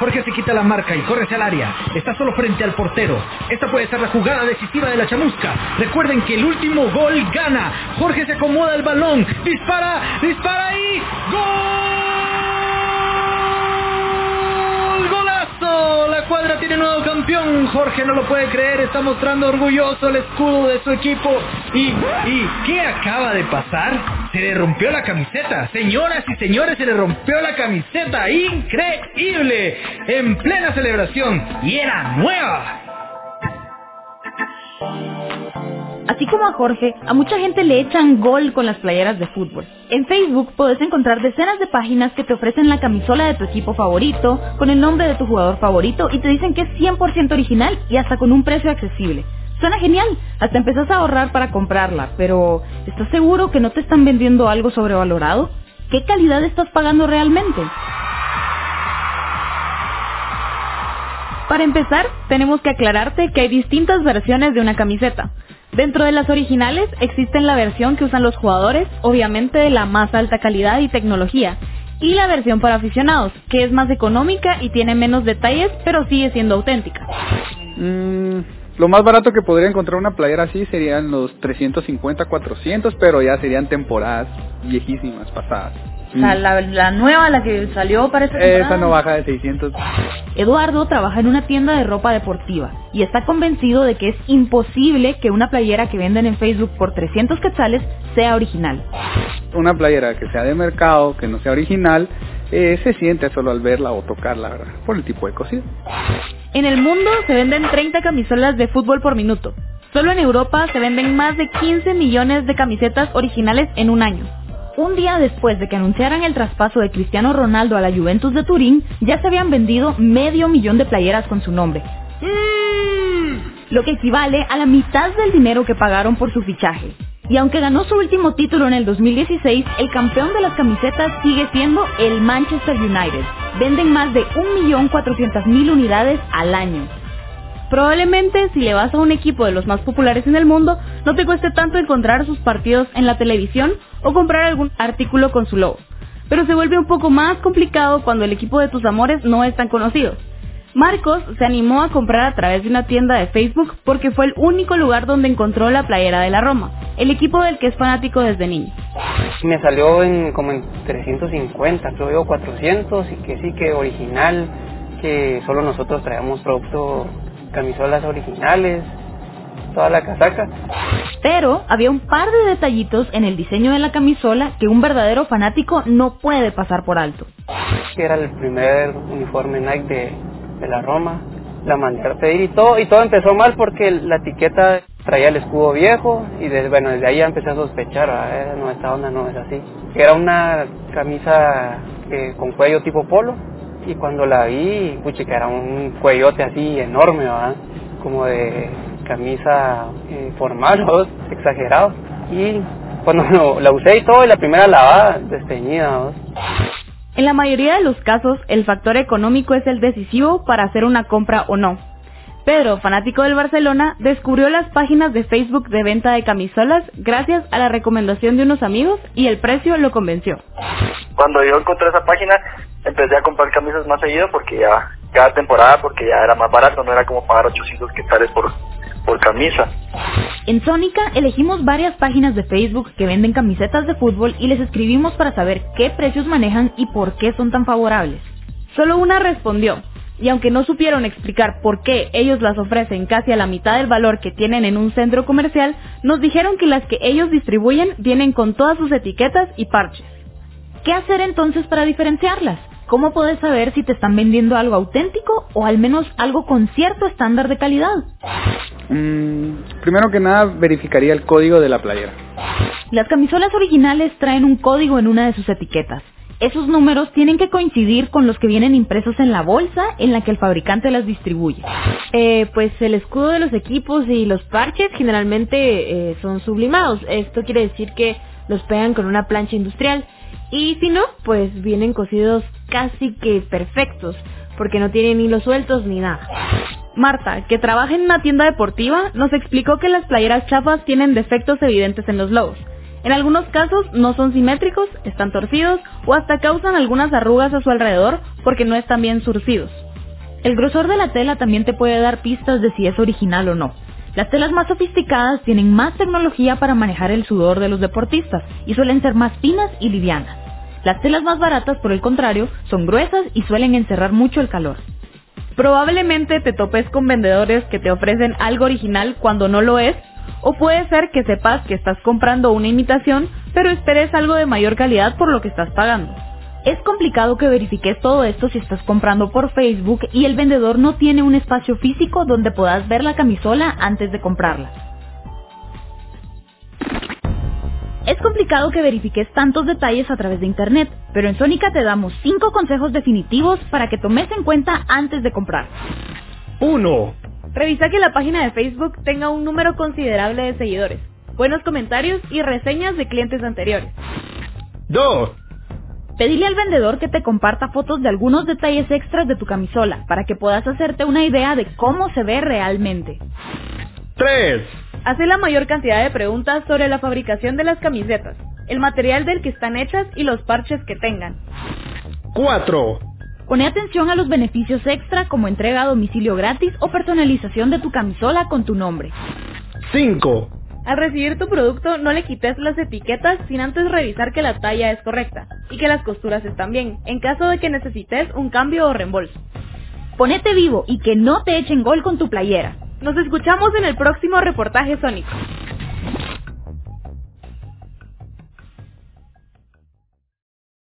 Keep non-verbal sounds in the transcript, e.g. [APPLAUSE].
Jorge se quita la marca y corre hacia el área. Está solo frente al portero. Esta puede ser la jugada decisiva de la chamusca. Recuerden que el último gol gana. Jorge se acomoda el balón. Dispara, dispara y ¡Gol! ¡Golazo! La cuadra tiene nuevo campeón. Jorge no lo puede creer. Está mostrando orgulloso el escudo de su equipo. ¿Y, y qué acaba de pasar? Se le rompió la camiseta. Señoras y señores, se le rompió la camiseta. Increíble. En plena celebración. Y era nueva. Así como a Jorge, a mucha gente le echan gol con las playeras de fútbol. En Facebook puedes encontrar decenas de páginas que te ofrecen la camisola de tu equipo favorito, con el nombre de tu jugador favorito y te dicen que es 100% original y hasta con un precio accesible. Suena genial, hasta empezás a ahorrar para comprarla, pero ¿estás seguro que no te están vendiendo algo sobrevalorado? ¿Qué calidad estás pagando realmente? Para empezar, tenemos que aclararte que hay distintas versiones de una camiseta. Dentro de las originales existen la versión que usan los jugadores, obviamente de la más alta calidad y tecnología, y la versión para aficionados, que es más económica y tiene menos detalles, pero sigue siendo auténtica. Mm, lo más barato que podría encontrar una playera así serían los 350, 400, pero ya serían temporadas viejísimas, pasadas. O sea, la, la nueva, la que salió para esta Esa no baja de 600. Eduardo trabaja en una tienda de ropa deportiva y está convencido de que es imposible que una playera que venden en Facebook por 300 quetzales sea original. Una playera que sea de mercado, que no sea original, eh, se siente solo al verla o tocarla, ¿verdad? Por el tipo de cosido. En el mundo se venden 30 camisolas de fútbol por minuto. Solo en Europa se venden más de 15 millones de camisetas originales en un año. Un día después de que anunciaran el traspaso de Cristiano Ronaldo a la Juventus de Turín, ya se habían vendido medio millón de playeras con su nombre. Lo que equivale a la mitad del dinero que pagaron por su fichaje. Y aunque ganó su último título en el 2016, el campeón de las camisetas sigue siendo el Manchester United. Venden más de 1.400.000 unidades al año. Probablemente si le vas a un equipo de los más populares en el mundo, no te cueste tanto encontrar sus partidos en la televisión o comprar algún artículo con su logo. Pero se vuelve un poco más complicado cuando el equipo de tus amores no es tan conocido. Marcos se animó a comprar a través de una tienda de Facebook porque fue el único lugar donde encontró la playera de la Roma, el equipo del que es fanático desde niño. Me salió en como en 350, creo yo 400 y que sí que original, que solo nosotros traemos producto, camisolas originales, toda la casaca. Pero había un par de detallitos en el diseño de la camisola que un verdadero fanático no puede pasar por alto. era el primer uniforme Nike de, de la Roma. La mandé pedir y todo, y todo empezó mal porque la etiqueta traía el escudo viejo y desde, bueno, desde ahí ya empecé a sospechar, "Ah, no, esta onda no es así. Era una camisa eh, con cuello tipo polo y cuando la vi, puche, que era un cuellote así enorme, ¿verdad? Como de camisa eh, formal, [LAUGHS] exagerado. Y cuando [LAUGHS] la usé y todo, y la primera lavada, desteñida, ¿no? En la mayoría de los casos, el factor económico es el decisivo para hacer una compra o no. Pedro, fanático del Barcelona, descubrió las páginas de Facebook de venta de camisolas gracias a la recomendación de unos amigos y el precio lo convenció. Cuando yo encontré esa página, empecé a comprar camisas más seguido porque ya, cada temporada, porque ya era más barato, no era como pagar 800 quetzales por, por camisa. En Sónica elegimos varias páginas de Facebook que venden camisetas de fútbol y les escribimos para saber qué precios manejan y por qué son tan favorables. Solo una respondió, y aunque no supieron explicar por qué ellos las ofrecen casi a la mitad del valor que tienen en un centro comercial, nos dijeron que las que ellos distribuyen vienen con todas sus etiquetas y parches. ¿Qué hacer entonces para diferenciarlas? ¿Cómo puedes saber si te están vendiendo algo auténtico o al menos algo con cierto estándar de calidad? Mm, primero que nada, verificaría el código de la playera. Las camisolas originales traen un código en una de sus etiquetas. Esos números tienen que coincidir con los que vienen impresos en la bolsa en la que el fabricante las distribuye. Eh, pues el escudo de los equipos y los parches generalmente eh, son sublimados. Esto quiere decir que los pegan con una plancha industrial. Y si no, pues vienen cosidos casi que perfectos, porque no tienen hilos sueltos ni nada. Marta, que trabaja en una tienda deportiva, nos explicó que las playeras chafas tienen defectos evidentes en los logos. En algunos casos no son simétricos, están torcidos o hasta causan algunas arrugas a su alrededor porque no están bien surcidos. El grosor de la tela también te puede dar pistas de si es original o no. Las telas más sofisticadas tienen más tecnología para manejar el sudor de los deportistas y suelen ser más finas y livianas. Las telas más baratas, por el contrario, son gruesas y suelen encerrar mucho el calor. Probablemente te topes con vendedores que te ofrecen algo original cuando no lo es, o puede ser que sepas que estás comprando una imitación, pero esperes algo de mayor calidad por lo que estás pagando. Es complicado que verifiques todo esto si estás comprando por Facebook y el vendedor no tiene un espacio físico donde puedas ver la camisola antes de comprarla. Es complicado que verifiques tantos detalles a través de Internet, pero en Sónica te damos 5 consejos definitivos para que tomes en cuenta antes de comprar. 1. Revisa que la página de Facebook tenga un número considerable de seguidores, buenos comentarios y reseñas de clientes anteriores. 2. Pedile al vendedor que te comparta fotos de algunos detalles extras de tu camisola para que puedas hacerte una idea de cómo se ve realmente. 3. Hace la mayor cantidad de preguntas sobre la fabricación de las camisetas, el material del que están hechas y los parches que tengan. 4. Pone atención a los beneficios extra como entrega a domicilio gratis o personalización de tu camisola con tu nombre. 5. Al recibir tu producto, no le quites las etiquetas sin antes revisar que la talla es correcta y que las costuras están bien, en caso de que necesites un cambio o reembolso. Ponete vivo y que no te echen gol con tu playera. Nos escuchamos en el próximo reportaje sónico.